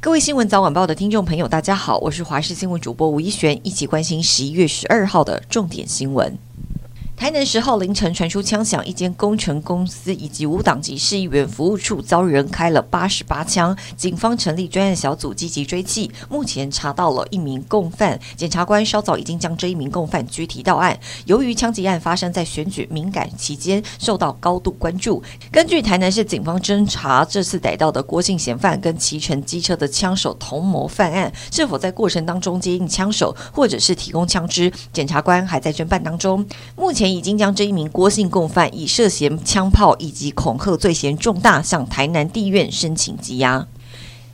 各位新闻早晚报的听众朋友，大家好，我是华视新闻主播吴一璇，一起关心十一月十二号的重点新闻。台南十号凌晨传出枪响，一间工程公司以及无党籍市议员服务处遭人开了八十八枪。警方成立专案小组积极追缉，目前查到了一名共犯。检察官稍早已经将这一名共犯拘提到案。由于枪击案发生在选举敏感期间，受到高度关注。根据台南市警方侦查，这次逮到的郭姓嫌犯跟骑乘机车的枪手同谋犯案，是否在过程当中接应枪手，或者是提供枪支？检察官还在侦办当中。目前。已经将这一名郭姓共犯以涉嫌枪炮以及恐吓罪嫌重大，向台南地院申请羁押。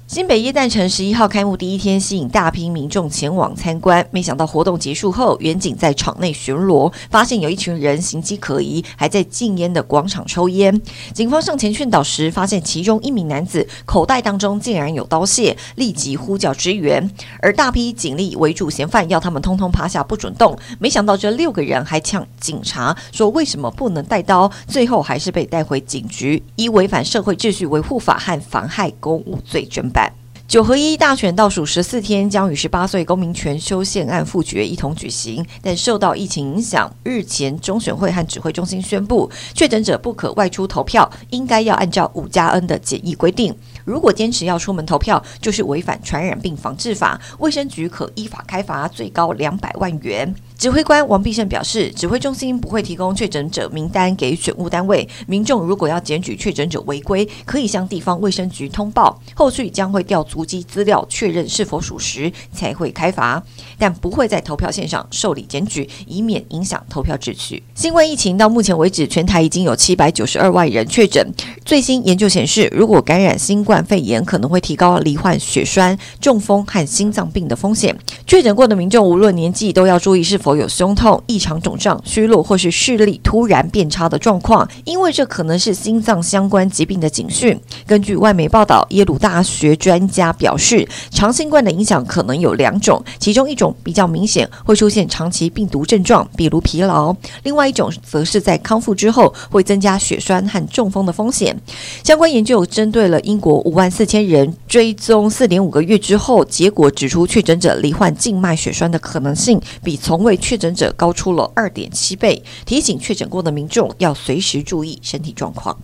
新北耶诞城十一号开幕第一天，吸引大批民众前往参观。没想到活动结束后，员警在场内巡逻，发现有一群人形迹可疑，还在禁烟的广场抽烟。警方上前劝导时，发现其中一名男子口袋当中竟然有刀械，立即呼叫支援。而大批警力围住嫌犯，要他们通通趴下，不准动。没想到这六个人还呛警察说：“为什么不能带刀？”最后还是被带回警局，以违反社会秩序维护法和妨害公务罪侦办。九合一大选倒数十四天，将与十八岁公民权修宪案复决一同举行，但受到疫情影响，日前中选会和指挥中心宣布，确诊者不可外出投票，应该要按照五加 N 的检疫规定。如果坚持要出门投票，就是违反传染病防治法，卫生局可依法开罚，最高两百万元。指挥官王必胜表示，指挥中心不会提供确诊者名单给选务单位。民众如果要检举确诊者违规，可以向地方卫生局通报，后续将会调足迹资料确认是否属实，才会开罚。但不会在投票线上受理检举，以免影响投票秩序。新冠疫情到目前为止，全台已经有七百九十二万人确诊。最新研究显示，如果感染新冠肺炎，可能会提高罹患血栓、中风和心脏病的风险。确诊过的民众无论年纪，都要注意是否有胸痛、异常肿胀、虚弱或是视力突然变差的状况，因为这可能是心脏相关疾病的警讯。根据外媒报道，耶鲁大学专家家表示，长新冠的影响可能有两种，其中一种比较明显，会出现长期病毒症状，比如疲劳；另外一种则是在康复之后会增加血栓和中风的风险。相关研究针对了英国五万四千人，追踪四点五个月之后，结果指出确诊者罹患静脉血栓的可能性比从未确诊者高出了二点七倍，提醒确诊过的民众要随时注意身体状况。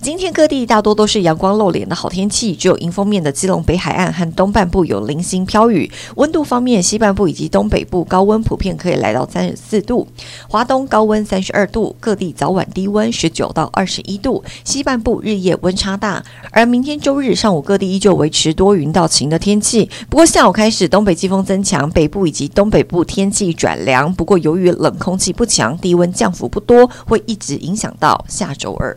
今天各地大多都是阳光露脸的好天气，只有迎风面的基隆北海岸和东半部有零星飘雨。温度方面，西半部以及东北部高温普遍可以来到三十四度，华东高温三十二度，各地早晚低温十九到二十一度，西半部日夜温差大。而明天周日上午各地依旧维持多云到晴的天气，不过下午开始东北季风增强，北部以及东北部天气转凉。不过由于冷空气不强，低温降幅不多，会一直影响到下周二。